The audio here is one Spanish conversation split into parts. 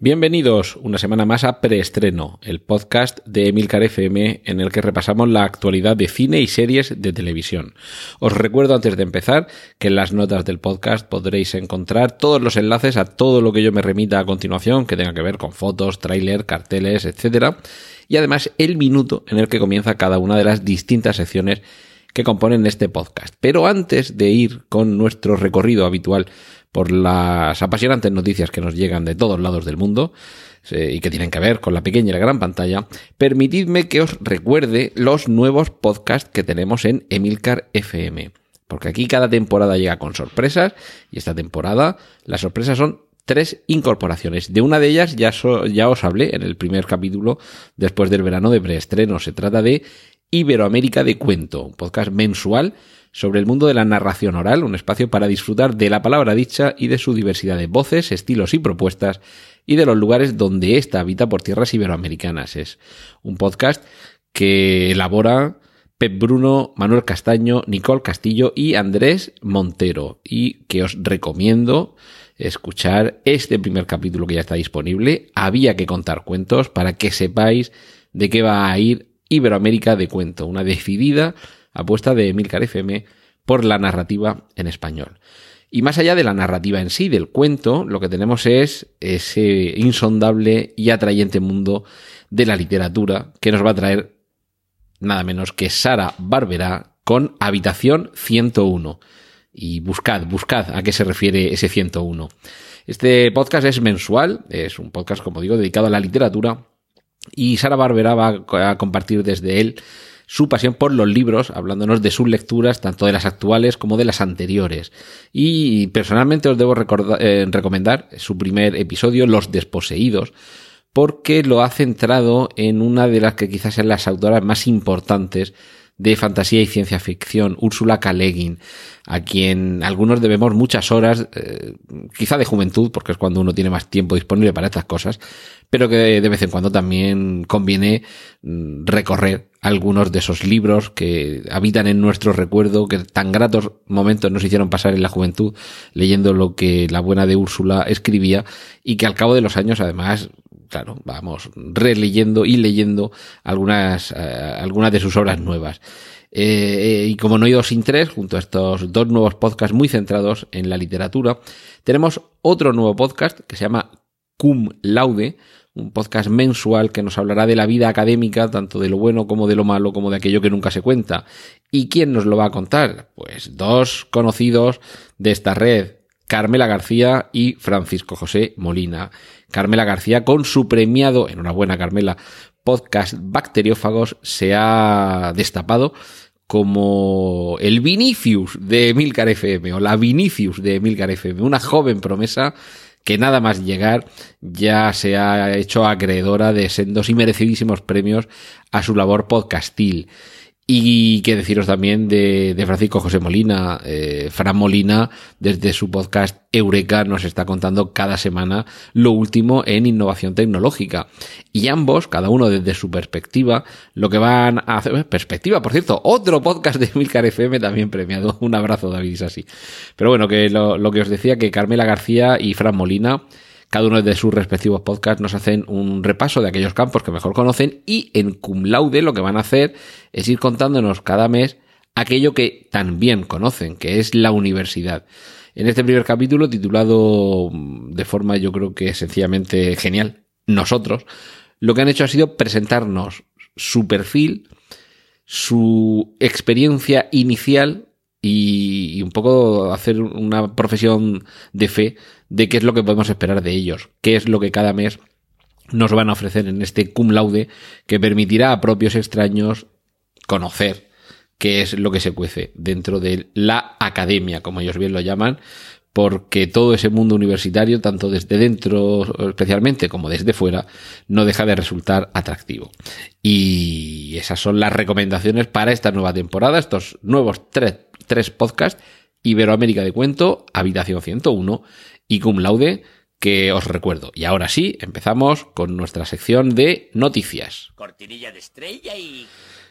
Bienvenidos una semana más a Preestreno, el podcast de Emilcar FM en el que repasamos la actualidad de cine y series de televisión. Os recuerdo antes de empezar que en las notas del podcast podréis encontrar todos los enlaces a todo lo que yo me remita a continuación que tenga que ver con fotos, tráiler, carteles, etc. Y además el minuto en el que comienza cada una de las distintas secciones que componen este podcast. Pero antes de ir con nuestro recorrido habitual por las apasionantes noticias que nos llegan de todos lados del mundo eh, y que tienen que ver con la pequeña y la gran pantalla, permitidme que os recuerde los nuevos podcasts que tenemos en Emilcar FM. Porque aquí cada temporada llega con sorpresas y esta temporada las sorpresas son tres incorporaciones. De una de ellas ya, ya os hablé en el primer capítulo después del verano de preestreno. Se trata de Iberoamérica de Cuento, un podcast mensual sobre el mundo de la narración oral, un espacio para disfrutar de la palabra dicha y de su diversidad de voces, estilos y propuestas, y de los lugares donde ésta habita por tierras iberoamericanas. Es un podcast que elabora Pep Bruno, Manuel Castaño, Nicole Castillo y Andrés Montero, y que os recomiendo escuchar este primer capítulo que ya está disponible. Había que contar cuentos para que sepáis de qué va a ir Iberoamérica de Cuento, una decidida apuesta de Emilcar FM por la narrativa en español. Y más allá de la narrativa en sí, del cuento, lo que tenemos es ese insondable y atrayente mundo de la literatura que nos va a traer nada menos que Sara Barbera con Habitación 101. Y buscad, buscad a qué se refiere ese 101. Este podcast es mensual, es un podcast, como digo, dedicado a la literatura. Y Sara Barbera va a compartir desde él su pasión por los libros, hablándonos de sus lecturas, tanto de las actuales como de las anteriores. Y personalmente os debo eh, recomendar su primer episodio, Los Desposeídos, porque lo ha centrado en una de las que quizás sean las autoras más importantes de fantasía y ciencia ficción, Úrsula K. a quien algunos debemos muchas horas, eh, quizá de juventud, porque es cuando uno tiene más tiempo disponible para estas cosas, pero que de vez en cuando también conviene mm, recorrer algunos de esos libros que habitan en nuestro recuerdo, que tan gratos momentos nos hicieron pasar en la juventud leyendo lo que la buena de Úrsula escribía y que al cabo de los años además claro, vamos releyendo y leyendo algunas, eh, algunas de sus obras nuevas. Eh, y como no he ido sin tres, junto a estos dos nuevos podcasts muy centrados en la literatura, tenemos otro nuevo podcast que se llama Cum Laude, un podcast mensual que nos hablará de la vida académica, tanto de lo bueno como de lo malo, como de aquello que nunca se cuenta. ¿Y quién nos lo va a contar? Pues dos conocidos de esta red, Carmela García y Francisco José Molina. Carmela García con su premiado, enhorabuena Carmela, podcast Bacteriófagos se ha destapado como el Vinicius de Emilcar FM o la Vinicius de Emilcar FM, una joven promesa que nada más llegar ya se ha hecho acreedora de sendos y merecidísimos premios a su labor podcastil. Y que deciros también de, Francisco José Molina. Eh, Fran Molina, desde su podcast Eureka, nos está contando cada semana lo último en innovación tecnológica. Y ambos, cada uno desde su perspectiva, lo que van a hacer. Perspectiva, por cierto, otro podcast de Milcar FM también premiado. Un abrazo, David, así. Pero bueno, que lo, lo que os decía, que Carmela García y Fran Molina cada uno de sus respectivos podcasts nos hacen un repaso de aquellos campos que mejor conocen y en cum laude lo que van a hacer es ir contándonos cada mes aquello que también conocen, que es la universidad. En este primer capítulo, titulado de forma yo creo que sencillamente genial, nosotros, lo que han hecho ha sido presentarnos su perfil, su experiencia inicial y, un poco hacer una profesión de fe de qué es lo que podemos esperar de ellos, qué es lo que cada mes nos van a ofrecer en este cum laude que permitirá a propios extraños conocer qué es lo que se cuece dentro de la academia, como ellos bien lo llaman, porque todo ese mundo universitario, tanto desde dentro especialmente como desde fuera, no deja de resultar atractivo. Y esas son las recomendaciones para esta nueva temporada, estos nuevos tres podcasts, Iberoamérica de Cuento, Habitación 101 y Cum Laude, que os recuerdo. Y ahora sí, empezamos con nuestra sección de noticias. Cortinilla de estrella y...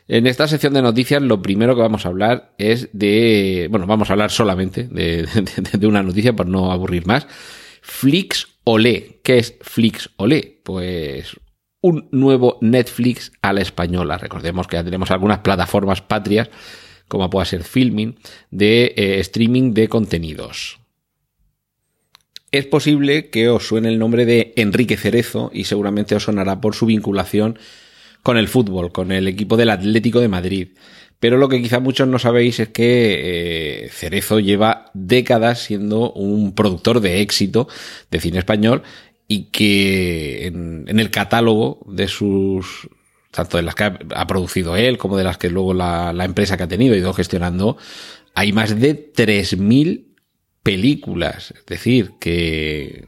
En esta sección de noticias lo primero que vamos a hablar es de... Bueno, vamos a hablar solamente de, una noticia por no aburrir más. Flix Olé. ¿Qué es Flix Olé? Pues un nuevo Netflix a la española. Recordemos que ya tenemos algunas plataformas patrias, como pueda ser Filming, de eh, streaming de contenidos. Es posible que os suene el nombre de Enrique Cerezo y seguramente os sonará por su vinculación con el fútbol, con el equipo del Atlético de Madrid. Pero lo que quizá muchos no sabéis es que eh, Cerezo lleva décadas siendo un productor de éxito de cine español y que en, el catálogo de sus tanto de las que ha, producido él como de las que luego la, la empresa que ha tenido ido gestionando, hay más de 3.000 películas. Es decir, que,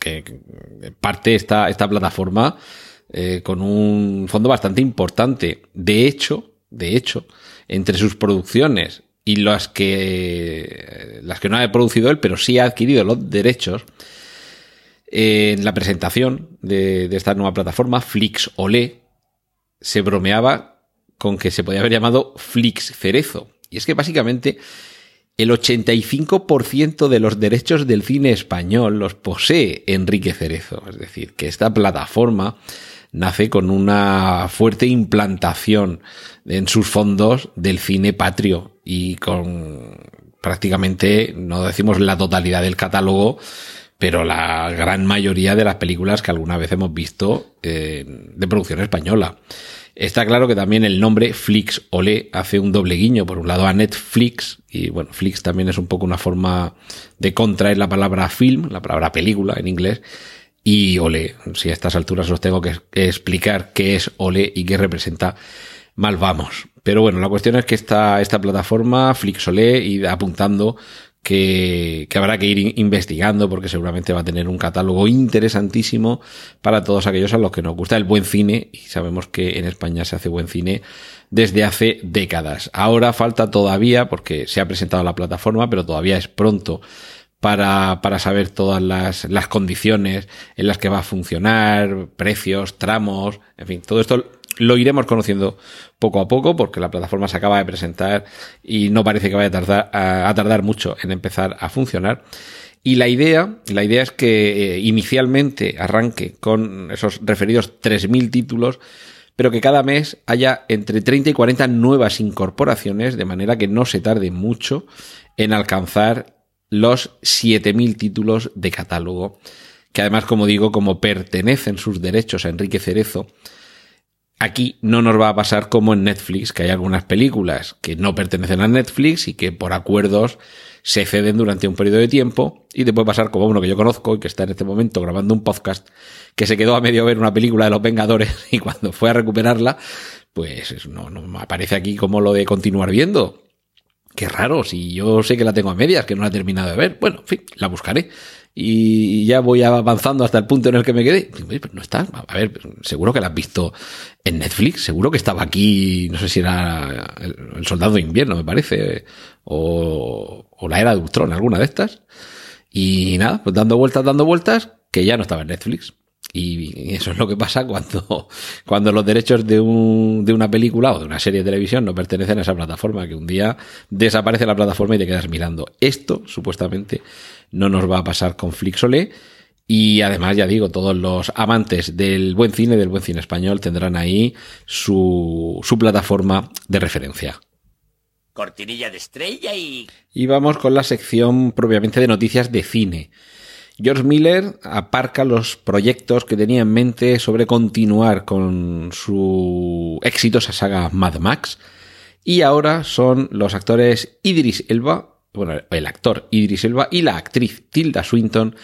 que, que parte esta, esta plataforma eh, con un fondo bastante importante. De hecho, de hecho, entre sus producciones y las que, las que no ha producido él, pero sí ha adquirido los derechos, en la presentación de, de, esta nueva plataforma, Flix Olé, se bromeaba con que se podía haber llamado Flix Cerezo. Y es que básicamente el 85% de los derechos del cine español los posee Enrique Cerezo. Es decir, que esta plataforma nace con una fuerte implantación en sus fondos del cine patrio y con prácticamente, no decimos la totalidad del catálogo, pero la gran mayoría de las películas que alguna vez hemos visto eh, de producción española. Está claro que también el nombre Flix Olé hace un doble guiño, por un lado a Netflix, y bueno, Flix también es un poco una forma de contraer la palabra film, la palabra película en inglés, y Olé. Si a estas alturas os tengo que, explicar qué es Olé y qué representa, mal vamos. Pero bueno, la cuestión es que esta, esta plataforma, Flixolé, y apuntando que, que, habrá que ir investigando porque seguramente va a tener un catálogo interesantísimo para todos aquellos a los que nos gusta el buen cine y sabemos que en España se hace buen cine desde hace décadas. Ahora falta todavía porque se ha presentado la plataforma, pero todavía es pronto para, para saber todas las, las condiciones en las que va a funcionar, precios, tramos, en fin, todo esto lo iremos conociendo poco a poco porque la plataforma se acaba de presentar y no parece que vaya a tardar, a, tardar mucho en empezar a funcionar. Y la idea, la idea es que eh, inicialmente arranque con esos referidos 3.000 títulos, pero que cada mes haya entre 30 y 40 nuevas incorporaciones, de manera que no se tarde mucho en alcanzar los 7.000 títulos de catálogo, que además, como digo, como pertenecen sus derechos a Enrique Cerezo, Aquí no nos va a pasar como en Netflix, que hay algunas películas que no pertenecen a Netflix y que por acuerdos se ceden durante un periodo de tiempo y te puede pasar como uno que yo conozco y que está en este momento grabando un podcast que se quedó a medio ver una película de los Vengadores y cuando fue a recuperarla, pues no, no aparece aquí como lo de continuar viendo. Qué raro, si yo sé que la tengo a medias, que no la he terminado de ver. Bueno, en fin, la buscaré y ya voy avanzando hasta el punto en el que me quedé. No está. A ver, seguro que la has visto en Netflix. Seguro que estaba aquí, no sé si era el, Soldado de Invierno, me parece, o, o la Era de Ultron, alguna de estas. Y nada, pues dando vueltas, dando vueltas, que ya no estaba en Netflix. Y eso es lo que pasa cuando, cuando los derechos de, un, de una película o de una serie de televisión no pertenecen a esa plataforma, que un día desaparece la plataforma y te quedas mirando. Esto, supuestamente, no nos va a pasar con Flixolé. Y además, ya digo, todos los amantes del buen cine, del buen cine español, tendrán ahí su, su plataforma de referencia. Cortinilla de estrella y... Y vamos con la sección propiamente de noticias de cine. George Miller aparca los proyectos que tenía en mente sobre continuar con su exitosa saga Mad Max. Y ahora son los actores Idris Elba, bueno, el actor Idris Elba y la actriz Tilda Swinton,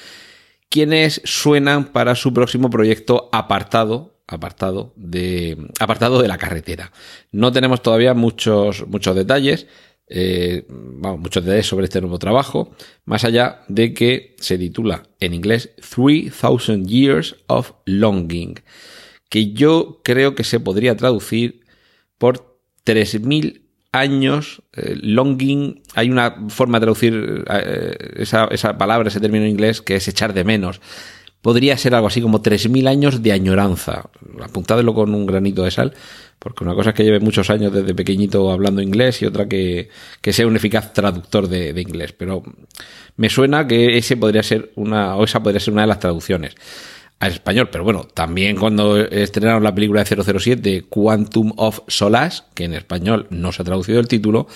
quienes suenan para su próximo proyecto apartado, apartado de, apartado de la carretera. No tenemos todavía muchos, muchos detalles, eh, vamos, muchos sobre este nuevo trabajo, más allá de que se titula en inglés 3000 Years of Longing, que yo creo que se podría traducir por 3000 años, eh, longing, hay una forma de traducir eh, esa, esa palabra, ese término en inglés, que es echar de menos. Podría ser algo así como 3.000 años de añoranza. Apuntádelo con un granito de sal, porque una cosa es que lleve muchos años desde pequeñito hablando inglés y otra que, que sea un eficaz traductor de, inglés. Pero me suena que ese podría ser una, o esa podría ser una de las traducciones al español. Pero bueno, también cuando estrenaron la película de 007, Quantum of Solace, que en español no se ha traducido el título,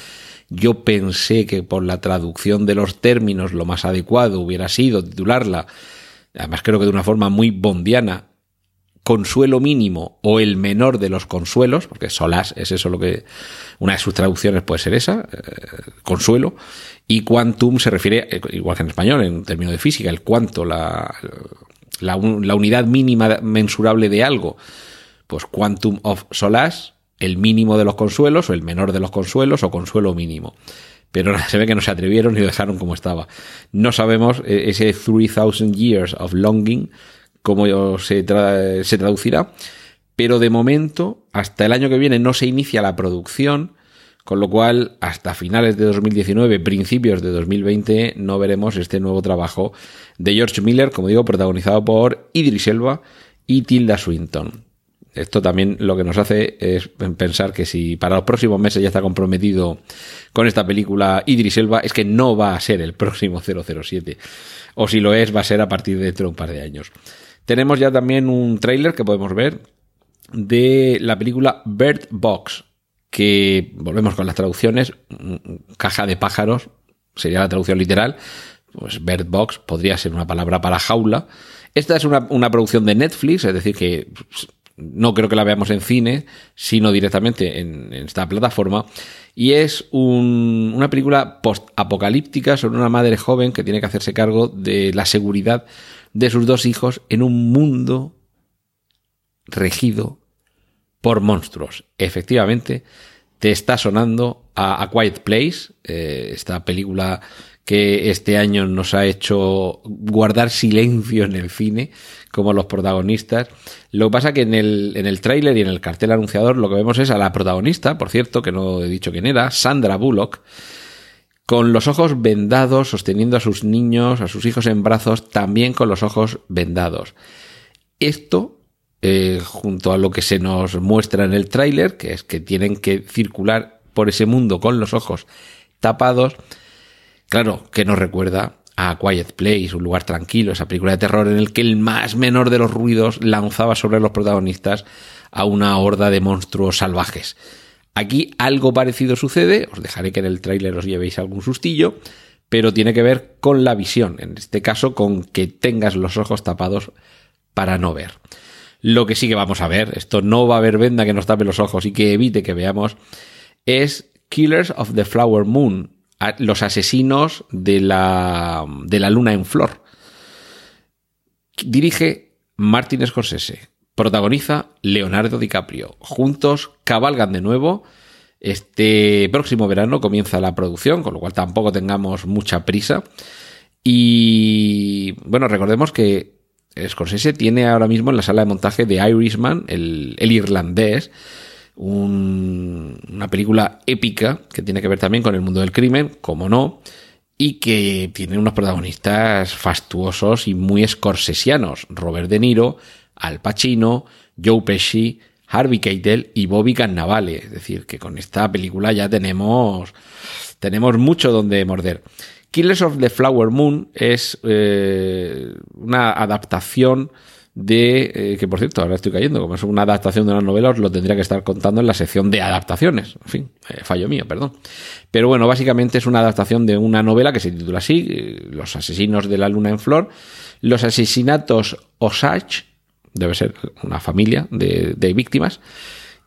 yo pensé que por la traducción de los términos lo más adecuado hubiera sido titularla además creo que de una forma muy bondiana, consuelo mínimo o el menor de los consuelos, porque solas es eso lo que una de sus traducciones puede ser esa, eh, consuelo, y quantum se refiere, eh, igual que en español, en términos de física, el cuanto, la, la, unidad mínima mensurable de algo, pues quantum of solas, el mínimo de los consuelos o el menor de los consuelos o consuelo mínimo pero se ve que no se atrevieron y dejaron como estaba. No sabemos eh, ese 3000 Years of Longing, cómo se, se traducirá, pero de momento, hasta el año que viene, no se inicia la producción, con lo cual, hasta finales de 2019, principios de 2020, no veremos este nuevo trabajo de George Miller, como digo, protagonizado por Idris Elba y Tilda Swinton. Esto también lo que nos hace es pensar que si para los próximos meses ya está comprometido con esta película Idris Elba, es que no va a ser el próximo 007. O si lo es, va a ser a partir de dentro de un par de años. Tenemos ya también un tráiler que podemos ver de la película Bird Box, que volvemos con las traducciones, caja de pájaros, sería la traducción literal, pues Bird Box podría ser una palabra para jaula. Esta es una, una producción de Netflix, es decir, que no creo que la veamos en cine, sino directamente en, esta plataforma. Y es una película post-apocalíptica sobre una madre joven que tiene que hacerse cargo de la seguridad de sus dos hijos en un mundo regido por monstruos. Efectivamente, te está sonando a, Quiet Place, eh, esta película que este año nos ha hecho guardar silencio en el cine, como los protagonistas. Lo que pasa que en el, en el tráiler y en el cartel anunciador lo que vemos es a la protagonista, por cierto, que no he dicho quién era, Sandra Bullock, con los ojos vendados, sosteniendo a sus niños, a sus hijos en brazos, también con los ojos vendados. Esto, eh, junto a lo que se nos muestra en el tráiler, que es que tienen que circular por ese mundo con los ojos tapados, Claro, que nos recuerda a Quiet Place, un lugar tranquilo, esa película de terror en el que el más menor de los ruidos lanzaba sobre los protagonistas a una horda de monstruos salvajes. Aquí algo parecido sucede, os dejaré que en el tráiler os llevéis algún sustillo, pero tiene que ver con la visión, en este caso con que tengas los ojos tapados para no ver. Lo que sí que vamos a ver, esto no va a haber venda que nos tape los ojos y que evite que veamos, es Killers of the Flower Moon, los asesinos de la, de la luna en flor. Dirige Martin Scorsese. Protagoniza Leonardo DiCaprio. Juntos cabalgan de nuevo. Este próximo verano comienza la producción, con lo cual tampoco tengamos mucha prisa. Y bueno, recordemos que Scorsese tiene ahora mismo en la sala de montaje de Irishman, el, irlandés, una película épica que tiene que ver también con el mundo del crimen, como no, y que tiene unos protagonistas fastuosos y muy scorsesianos. Robert De Niro, Al Pacino, Joe Pesci, Harvey Keitel y Bobby Cannavale. Es decir, que con esta película ya tenemos, tenemos mucho donde morder. Killers of the Flower Moon es eh, una adaptación de, eh, que por cierto, ahora estoy cayendo, como es una adaptación de una novela, os lo tendría que estar contando en la sección de adaptaciones. En fin, eh, fallo mío, perdón. Pero bueno, básicamente es una adaptación de una novela que se titula así, Los asesinos de la luna en flor, los asesinatos Osage, debe ser una familia de, de víctimas,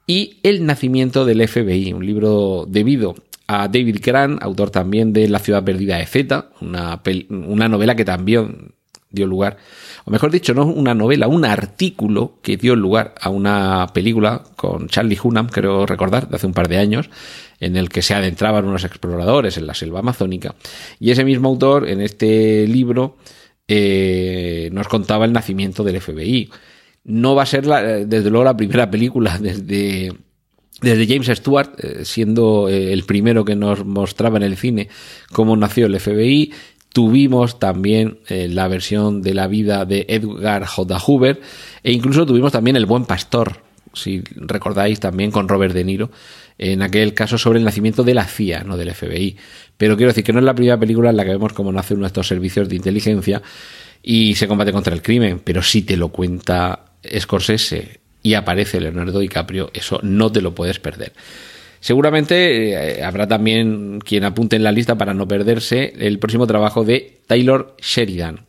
y El nacimiento del FBI, un libro debido a David Grant, autor también de La ciudad perdida de Z, una, una novela que también dio lugar o mejor dicho, no una novela, un artículo que dio lugar a una película con Charlie Hunnam, creo recordar, de hace un par de años, en el que se adentraban unos exploradores en la selva amazónica. Y ese mismo autor, en este libro, eh, nos contaba el nacimiento del FBI. No va a ser, la, desde luego, la primera película desde desde James Stewart, eh, siendo eh, el primero que nos mostraba en el cine cómo nació el FBI, tuvimos también eh, la versión de la vida de Edgar J. Hoover e incluso tuvimos también El Buen Pastor, si recordáis también con Robert De Niro, en aquel caso sobre el nacimiento de la CIA, no del FBI. Pero quiero decir que no es la primera película en la que vemos cómo nace uno de estos servicios de inteligencia y se combate contra el crimen, pero si te lo cuenta Scorsese y aparece Leonardo DiCaprio, eso no te lo puedes perder. Seguramente eh, habrá también quien apunte en la lista para no perderse el próximo trabajo de Taylor Sheridan.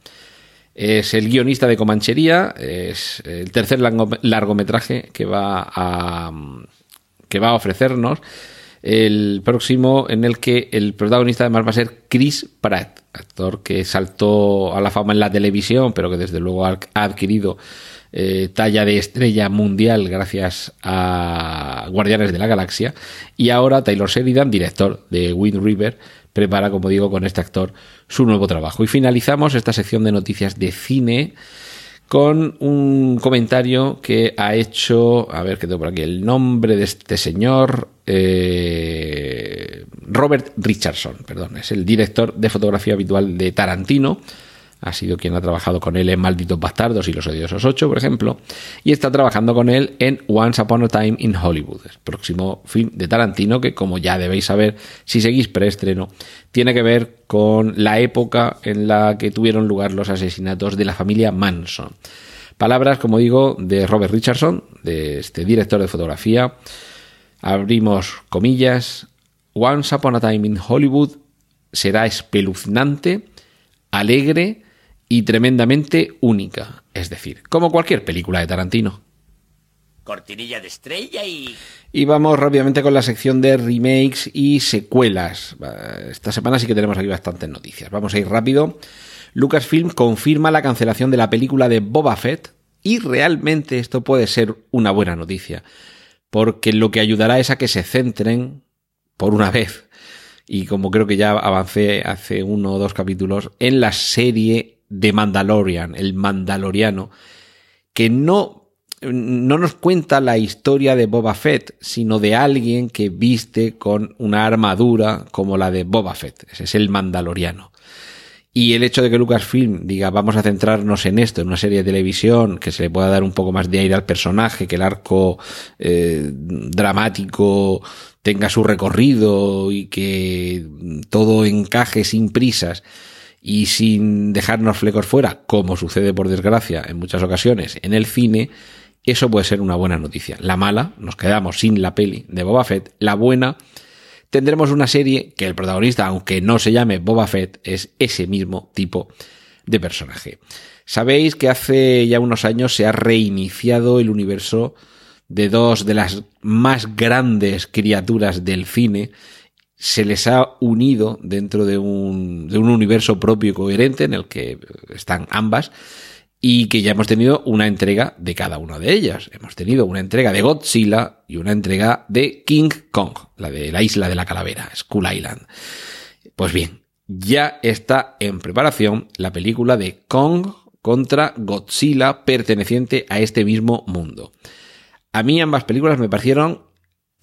Es el guionista de Comanchería, es el tercer largometraje que va a, que va a ofrecernos. El próximo en el que el protagonista además va a ser Chris Pratt, actor que saltó a la fama en la televisión, pero que desde luego ha adquirido eh, talla de estrella mundial gracias a Guardianes de la Galaxia. Y ahora Taylor Sheridan, director de Wind River, prepara, como digo, con este actor su nuevo trabajo. Y finalizamos esta sección de noticias de cine con un comentario que ha hecho, a ver que tengo por aquí el nombre de este señor, eh, Robert Richardson, perdón, es el director de fotografía habitual de Tarantino ha sido quien ha trabajado con él en Malditos Bastardos y Los Odiosos 8, por ejemplo, y está trabajando con él en Once Upon a Time in Hollywood, próximo film de Tarantino que, como ya debéis saber, si seguís preestreno, tiene que ver con la época en la que tuvieron lugar los asesinatos de la familia Manson. Palabras, como digo, de Robert Richardson, de este director de fotografía. Abrimos comillas. Once Upon a Time in Hollywood será espeluznante, alegre, y tremendamente única, es decir, como cualquier película de Tarantino. Cortinilla de estrella y... Y vamos rápidamente con la sección de remakes y secuelas. Esta semana sí que tenemos aquí bastantes noticias. Vamos a ir rápido. Lucasfilm confirma la cancelación de la película de Boba Fett y realmente esto puede ser una buena noticia, porque lo que ayudará es a que se centren, por una vez, y como creo que ya avancé hace uno o dos capítulos, en la serie de Mandalorian, el Mandaloriano, que no, no nos cuenta la historia de Boba Fett, sino de alguien que viste con una armadura como la de Boba Fett. Ese es el Mandaloriano. Y el hecho de que Lucasfilm diga vamos a centrarnos en esto, en una serie de televisión, que se le pueda dar un poco más de aire al personaje, que el arco eh, dramático tenga su recorrido y que todo encaje sin prisas y sin dejarnos flecos fuera, como sucede por desgracia en muchas ocasiones en el cine, eso puede ser una buena noticia. La mala, nos quedamos sin la peli de Boba Fett. La buena, tendremos una serie que el protagonista, aunque no se llame Boba Fett, es ese mismo tipo de personaje. Sabéis que hace ya unos años se ha reiniciado el universo de dos de las más grandes criaturas del cine se les ha unido dentro de un, de un universo propio y coherente en el que están ambas y que ya hemos tenido una entrega de cada una de ellas. Hemos tenido una entrega de Godzilla y una entrega de King Kong, la de la isla de la calavera, Skull Island. Pues bien, ya está en preparación la película de Kong contra Godzilla perteneciente a este mismo mundo. A mí ambas películas me parecieron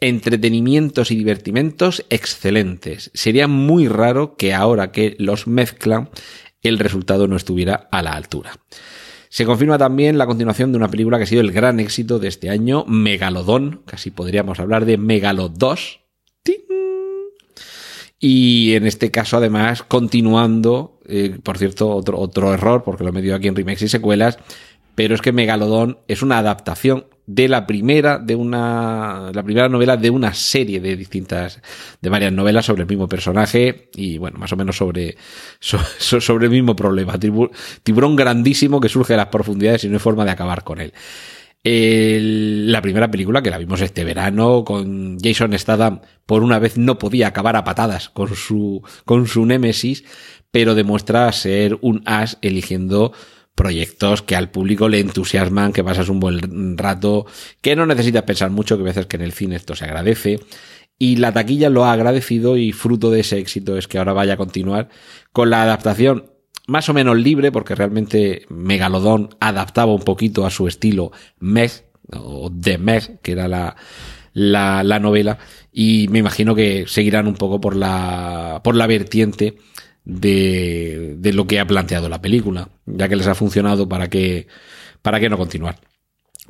entretenimientos y divertimentos excelentes. Sería muy raro que ahora que los mezclan el resultado no estuviera a la altura. Se confirma también la continuación de una película que ha sido el gran éxito de este año, Megalodón, casi podríamos hablar de Megalodos. Y en este caso, además, continuando, eh, por cierto, otro, otro error, porque lo he metido aquí en remakes y secuelas, pero es que Megalodón es una adaptación de la primera de una la primera novela de una serie de distintas de varias novelas sobre el mismo personaje y bueno más o menos sobre sobre, el mismo problema. Tiburón grandísimo que surge de las profundidades y no hay forma de acabar con él. La primera película que la vimos este verano con Jason Statham por una vez no podía acabar a patadas con su con su némesis pero demuestra ser un as eligiendo proyectos que al público le entusiasman, que pasas un buen rato, que no necesitas pensar mucho, que a veces que en el cine esto se agradece. Y la taquilla lo ha agradecido y fruto de ese éxito es que ahora vaya a continuar con la adaptación más o menos libre, porque realmente Megalodón adaptaba un poquito a su estilo Meg, o The Meg, que era la, la, la novela y me imagino que seguirán un poco por la, por la vertiente de, de lo que ha planteado la película, ya que les ha funcionado para que, para que no continuar.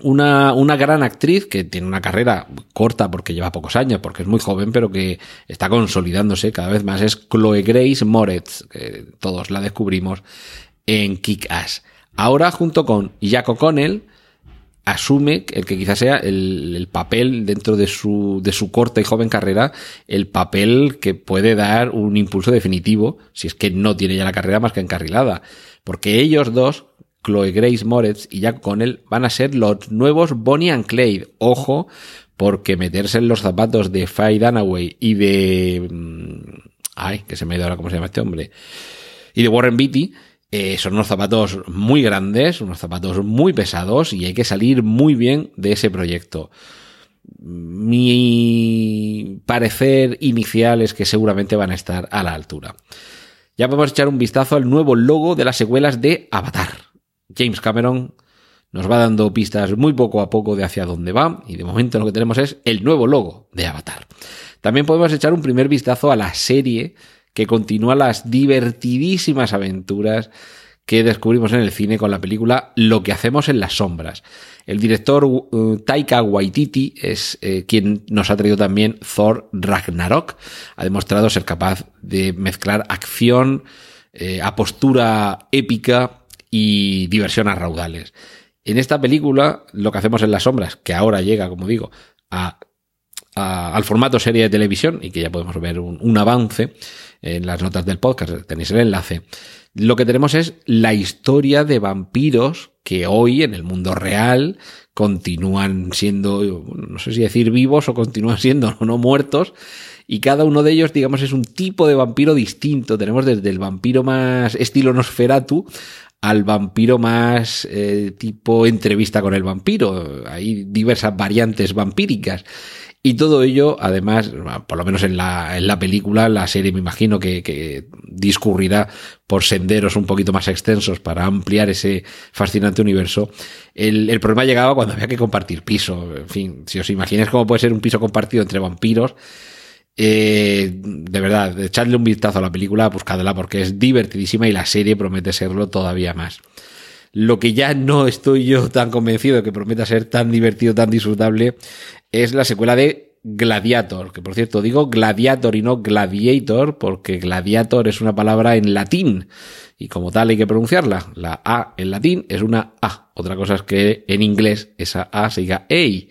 Una, una gran actriz que tiene una carrera corta porque lleva pocos años, porque es muy joven, pero que está consolidándose cada vez más, es Chloe Grace Moretz, que todos la descubrimos en Kick-Ass. Ahora, junto con Jack O'Connell, asume el que quizás sea el, el, papel dentro de su, de su corta y joven carrera, el papel que puede dar un impulso definitivo, si es que no tiene ya la carrera más que encarrilada. Porque ellos dos, Chloe Grace Moretz y Jack Connell, van a ser los nuevos Bonnie and Clyde. Ojo, porque meterse en los zapatos de Faye Dunaway y de... mm, Ay, que se me ha ido ahora cómo se llama este hombre. Y de Warren Beatty, eh, son unos zapatos muy grandes, unos zapatos muy pesados y hay que salir muy bien de ese proyecto. Mi parecer inicial es que seguramente van a estar a la altura. Ya podemos echar un vistazo al nuevo logo de las secuelas de Avatar. James Cameron nos va dando pistas muy poco a poco de hacia dónde va y de momento lo que tenemos es el nuevo logo de Avatar. También podemos echar un primer vistazo a la serie que continúa las divertidísimas aventuras que descubrimos en el cine con la película Lo que hacemos en las sombras. El director uh, Taika Waititi es eh, quien nos ha traído también Thor Ragnarok. Ha demostrado ser capaz de mezclar acción, eh, a postura épica y diversión a raudales. En esta película, Lo que hacemos en las sombras, que ahora llega, como digo, a, al formato serie de televisión y que ya podemos ver un avance, en las notas del podcast, tenéis el enlace. Lo que tenemos es la historia de vampiros que hoy en el mundo real continúan siendo, no sé si decir vivos o continúan siendo no muertos, y cada uno de ellos, digamos, es un tipo de vampiro distinto. Tenemos desde el vampiro más estilo Nosferatu al vampiro más eh, tipo entrevista con el vampiro. Hay diversas variantes vampíricas. Y todo ello, además, por lo menos en la, en la película, la serie me imagino que, que, discurrirá por senderos un poquito más extensos para ampliar ese fascinante universo. El, el problema llegaba cuando había que compartir piso. En fin, si os imagináis cómo puede ser un piso compartido entre vampiros, eh, de verdad, echadle un vistazo a la película, buscadla porque es divertidísima y la serie promete serlo todavía más. Lo que ya no estoy yo tan convencido de que prometa ser tan divertido, tan disfrutable, es la secuela de Gladiator, que por cierto digo Gladiator y no Gladiator, porque Gladiator es una palabra en latín y como tal hay que pronunciarla. La A en latín es una A. Otra cosa es que en inglés esa A se diga EI.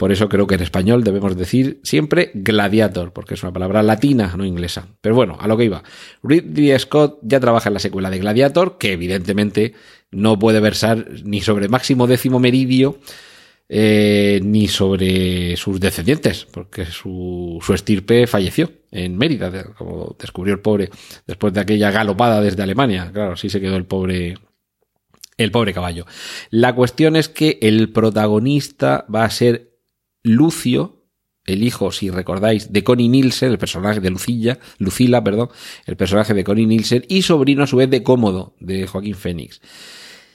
Por eso creo que en español debemos decir siempre gladiator, porque es una palabra latina, no inglesa. Pero bueno, a lo que iba. Ridley Scott ya trabaja en la secuela de Gladiator, que evidentemente no puede versar ni sobre Máximo Décimo Meridio, eh, ni sobre sus descendientes, porque su, su estirpe falleció en Mérida, como descubrió el pobre después de aquella galopada desde Alemania. Claro, así se quedó el pobre el pobre caballo. La cuestión es que el protagonista va a ser Lucio, el hijo, si recordáis, de Connie Nielsen, el personaje de Lucilla, Lucila, perdón, el personaje de Connie Nielsen, y sobrino a su vez de Cómodo, de Joaquín Fénix.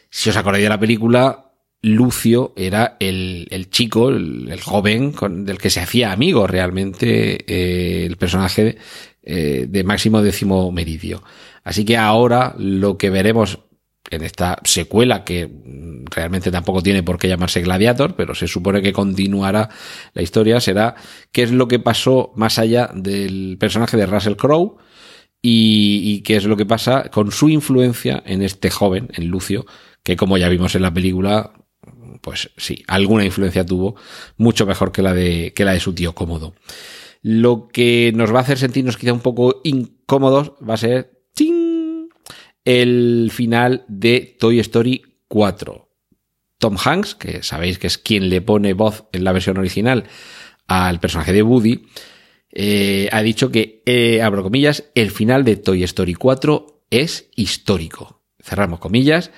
Si os acordáis de la película, Lucio era el, el chico, el, el, joven con, del que se hacía amigo realmente eh, el personaje eh, de Máximo Décimo Meridio. Así que ahora lo que veremos en esta secuela que realmente tampoco tiene por qué llamarse Gladiator, pero se supone que continuará la historia, será qué es lo que pasó más allá del personaje de Russell Crowe y, y, qué es lo que pasa con su influencia en este joven, en Lucio, que como ya vimos en la película, pues sí, alguna influencia tuvo, mucho mejor que la de, que la de su tío cómodo. Lo que nos va a hacer sentirnos quizá un poco incómodos va a ser el final de Toy Story 4. Tom Hanks, que sabéis que es quien le pone voz en la versión original al personaje de Woody, eh, ha dicho que, eh, abro comillas, el final de Toy Story 4 es histórico. Cerramos comillas.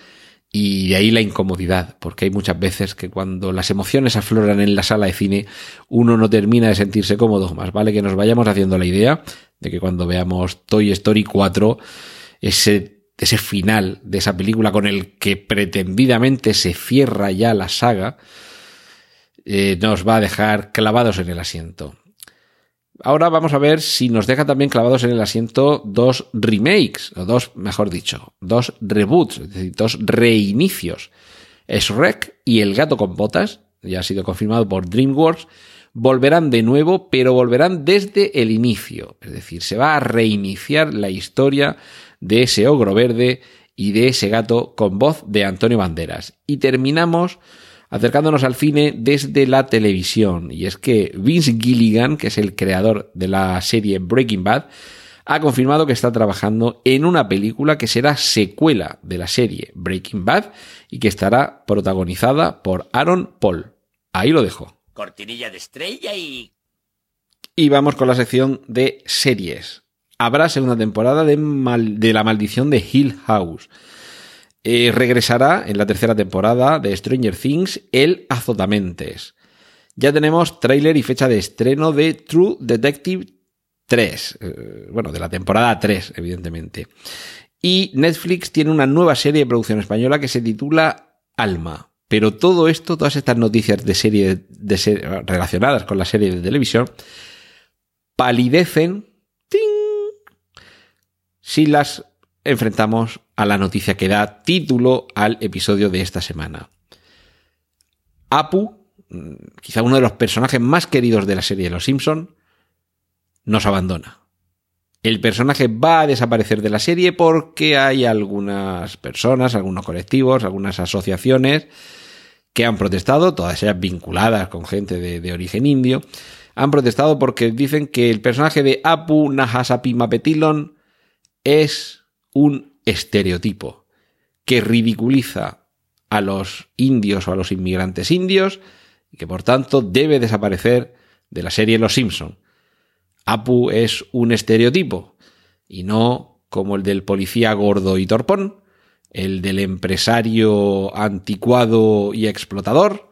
Y de ahí la incomodidad, porque hay muchas veces que cuando las emociones afloran en la sala de cine, uno no termina de sentirse cómodo. Más vale que nos vayamos haciendo la idea de que cuando veamos Toy Story 4, ese ese final de esa película con el que pretendidamente se cierra ya la saga, eh, nos va a dejar clavados en el asiento. Ahora vamos a ver si nos deja también clavados en el asiento dos remakes, o dos, mejor dicho, dos reboots, es decir, dos reinicios. Shrek y El gato con botas, ya ha sido confirmado por DreamWorks, volverán de nuevo, pero volverán desde el inicio. Es decir, se va a reiniciar la historia de ese ogro verde y de ese gato con voz de Antonio Banderas. Y terminamos acercándonos al cine desde la televisión. Y es que Vince Gilligan, que es el creador de la serie Breaking Bad, ha confirmado que está trabajando en una película que será secuela de la serie Breaking Bad y que estará protagonizada por Aaron Paul. Ahí lo dejo. Cortinilla de estrella y... Y vamos con la sección de series. Habrá segunda temporada de, de La maldición de Hill House. Eh, regresará en la tercera temporada de Stranger Things el Azotamentes. Ya tenemos tráiler y fecha de estreno de True Detective 3. Eh, bueno, de la temporada 3, evidentemente. Y Netflix tiene una nueva serie de producción española que se titula Alma. Pero todo esto, todas estas noticias de serie, de relacionadas con la serie de televisión, palidecen si las enfrentamos a la noticia que da título al episodio de esta semana. Apu, mm, quizá uno de los personajes más queridos de la serie de Los Simpson, nos abandona. El personaje va a desaparecer de la serie porque hay algunas personas, algunos colectivos, algunas asociaciones que han protestado, todas ellas vinculadas con gente de, origen indio, han protestado porque dicen que el personaje de Apu Nahasapi Mapetilon es un estereotipo que ridiculiza a los indios o a los inmigrantes indios y que por tanto debe desaparecer de la serie Los Simpson. Apu es un estereotipo y no como el del policía gordo y torpón, el del empresario anticuado y explotador,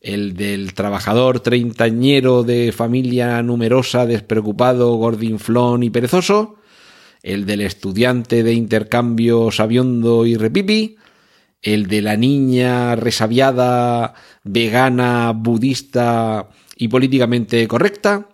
el del trabajador treintañero de familia numerosa, despreocupado, gordinflón y perezoso, el del estudiante de intercambio sabiondo y repipi, el de la niña resabiada, vegana, budista y políticamente correcta.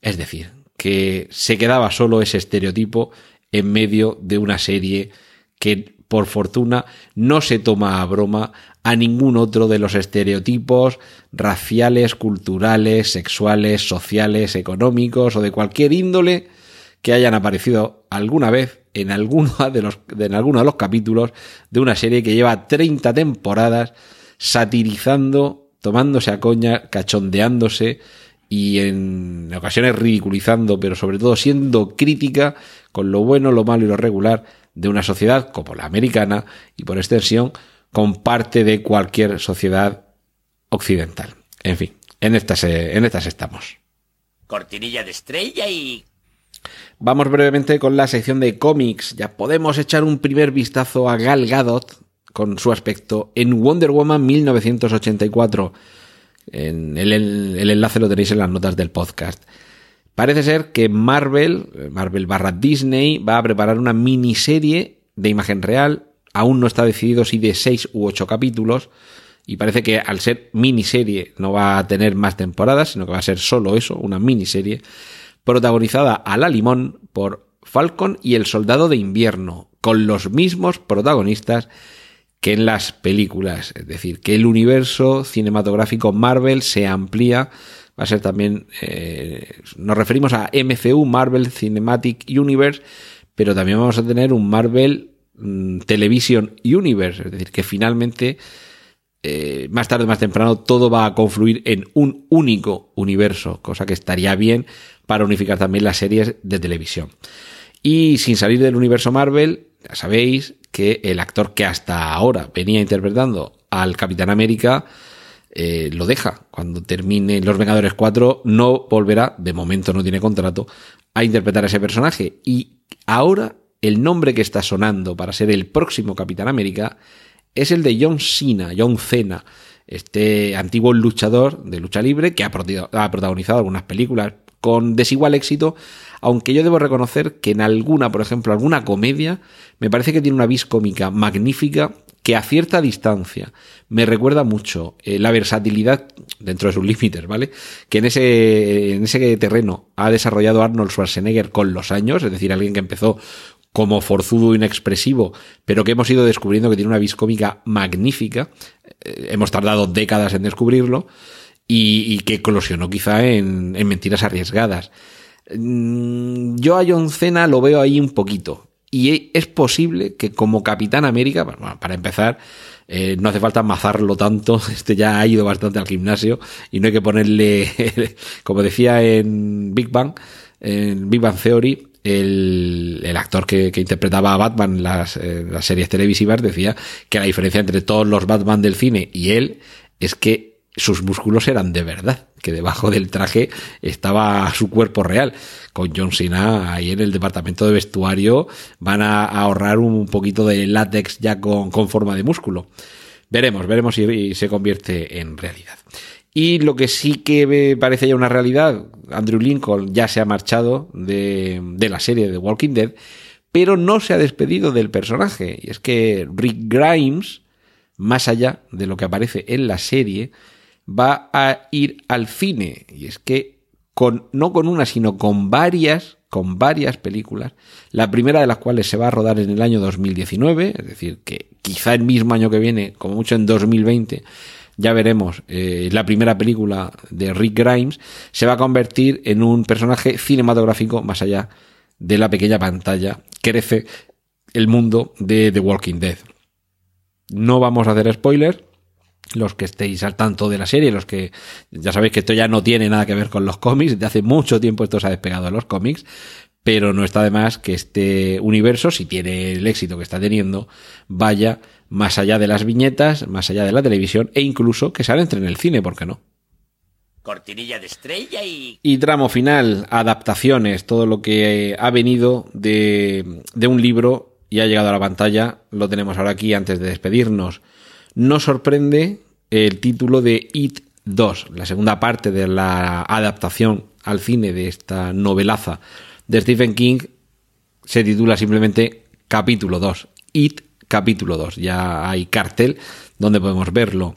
Es decir, que se quedaba solo ese estereotipo en medio de una serie que por fortuna no se toma a broma a ningún otro de los estereotipos raciales, culturales, sexuales, sociales, económicos o de cualquier índole que hayan aparecido alguna vez en alguno de los, en alguno de los capítulos de una serie que lleva 30 temporadas satirizando, tomándose a coña, cachondeándose y en ocasiones ridiculizando, pero sobre todo siendo crítica con lo bueno, lo malo y lo regular de una sociedad como la americana y por extensión con parte de cualquier sociedad occidental. En fin, en estas, eh, en estas estamos. Cortinilla de estrella y... Vamos brevemente con la sección de cómics. Ya podemos echar un primer vistazo a Gal Gadot con su aspecto en Wonder Woman 1984 el, enlace lo tenéis en las notas del podcast. Parece ser que Marvel, Marvel barra Disney, va a preparar una miniserie de imagen real. Aún no está decidido si de 6 u 8 capítulos. Y parece que al ser miniserie no va a tener más temporadas, sino que va a ser solo eso, una miniserie. Protagonizada a la limón por Falcon y el Soldado de Invierno, con los mismos protagonistas que en las películas. Es decir, que el universo cinematográfico Marvel se amplía. Va a ser también, eh, nos referimos a MCU, Marvel Cinematic Universe, pero también vamos a tener un Marvel mm, Television Universe. Es decir, que finalmente, eh, más tarde más temprano, todo va a confluir en un único universo, cosa que estaría bien para unificar también las series de televisión. Y sin salir del universo Marvel, ya sabéis, que el actor que hasta ahora venía interpretando al Capitán América eh, lo deja. Cuando termine Los Vengadores 4 no volverá, de momento no tiene contrato, a interpretar a ese personaje. Y ahora el nombre que está sonando para ser el próximo Capitán América es el de John Cena, John Cena, este antiguo luchador de lucha libre que ha protagonizado algunas películas con desigual éxito, aunque yo debo reconocer que en alguna, por ejemplo, alguna comedia, me parece que tiene una vis cómica magnífica que a cierta distancia me recuerda mucho eh, la versatilidad dentro de sus límites, ¿vale? Que en ese, en ese terreno ha desarrollado Arnold Schwarzenegger con los años, es decir, alguien que empezó como forzudo inexpresivo, pero que hemos ido descubriendo que tiene una vis cómica magnífica. Eh, hemos tardado décadas en descubrirlo y, que colosionó quizá en, en mentiras arriesgadas. Mm, yo a John Cena lo veo ahí un poquito. Y es posible que como Capitán América, para empezar, eh, no hace falta amazarlo tanto, este ya ha ido bastante al gimnasio y no hay que ponerle, como decía en Big Bang, en Big Bang Theory, el, el actor que, interpretaba a Batman en en las series televisivas decía que la diferencia entre todos los Batman del cine y él es que sus músculos eran de verdad, que debajo del traje estaba su cuerpo real. Con John Cena ahí en el departamento de vestuario van a ahorrar un poquito de látex ya con, con forma de músculo. Veremos, veremos si se convierte en realidad. Y lo que sí que me parece ya una realidad, Andrew Lincoln ya se ha marchado de, de la serie de Walking Dead, pero no se ha despedido del personaje. Y es que Rick Grimes, más allá de lo que aparece en la serie, va a ir al cine. Y es que con, no con una, sino con varias, con varias películas, la primera de las cuales se va a rodar en el año 2019, es decir, que quizá el mismo año que viene, como mucho en 2020, ya veremos, eh, la primera película de Rick Grimes se va a convertir en un personaje cinematográfico más allá de la pequeña pantalla. Crece el mundo de The Walking Dead. No vamos a hacer spoilers, los que estéis al tanto de la serie, los que ya sabéis que esto ya no tiene nada que ver con los cómics, de hace mucho tiempo esto se ha despegado de los cómics, pero no está de más que este universo, si tiene el éxito que está teniendo, vaya más allá de las viñetas, más allá de la televisión e incluso que se entre en el cine, ¿por qué no? Cortinilla de estrella y... Y tramo final, adaptaciones, todo lo que ha venido de, de un libro y ha llegado a la pantalla, lo tenemos ahora aquí antes de despedirnos. Nos sorprende el título de It 2, la segunda parte de la adaptación al cine de esta novelaza de Stephen King, se titula simplemente Capítulo 2. It capítulo 2. Ya hay cartel donde podemos verlo.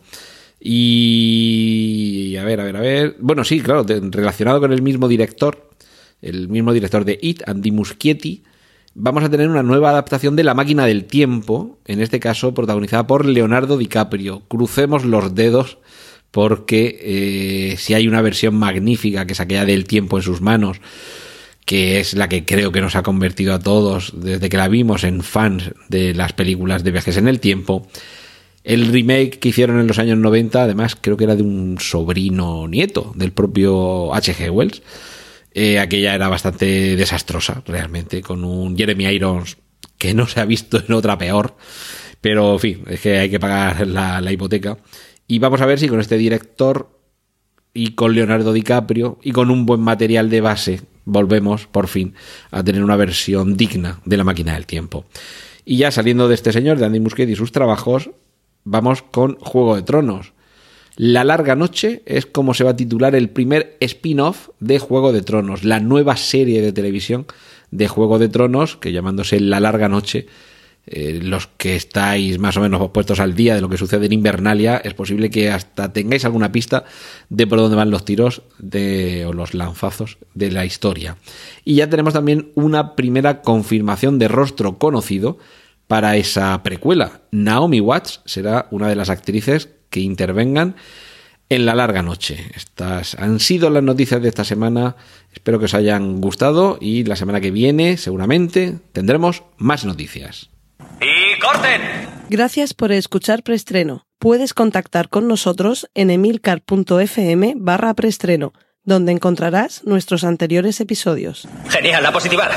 Y a ver, a ver, a ver. Bueno, sí, claro, relacionado con el mismo director, el mismo director de It, Andy Muschietti, vamos a tener una nueva adaptación de La máquina del tiempo, en este caso protagonizada por Leonardo DiCaprio. Crucemos los dedos porque eh, si hay una versión magnífica que saquea del tiempo en sus manos, que es la que creo que nos ha convertido a todos desde que la vimos en fans de las películas de viajes en el tiempo. El remake que hicieron en los años 90, además, creo que era de un sobrino nieto del propio H.G. Wells eh, aquella era bastante desastrosa, realmente, con un Jeremy Irons que no se ha visto en otra peor. Pero, en fin, es que hay que pagar la, hipoteca. Y vamos a ver si con este director y con Leonardo DiCaprio y con un buen material de base volvemos por fin a tener una versión digna de la máquina del tiempo. Y ya saliendo de este señor, de Andy Muschietti y sus trabajos, vamos con Juego de Tronos. La larga noche es como se va a titular el primer spin-off de Juego de Tronos, la nueva serie de televisión de Juego de Tronos, que llamándose La larga noche, eh, los que estáis más o menos puestos al día de lo que sucede en Invernalia, es posible que hasta tengáis alguna pista de por dónde van los tiros de, o los lanzazos de la historia. Y ya tenemos también una primera confirmación de rostro conocido para esa precuela. Naomi Watts será una de las actrices que intervengan en la larga noche. Estas han sido las noticias de esta semana. Espero que os hayan gustado y la semana que viene seguramente tendremos más noticias. ¡Y corten! Gracias por escuchar Preestreno. Puedes contactar con nosotros en emilcar.fm barra preestreno, donde encontrarás nuestros anteriores episodios. Genial, la positiva.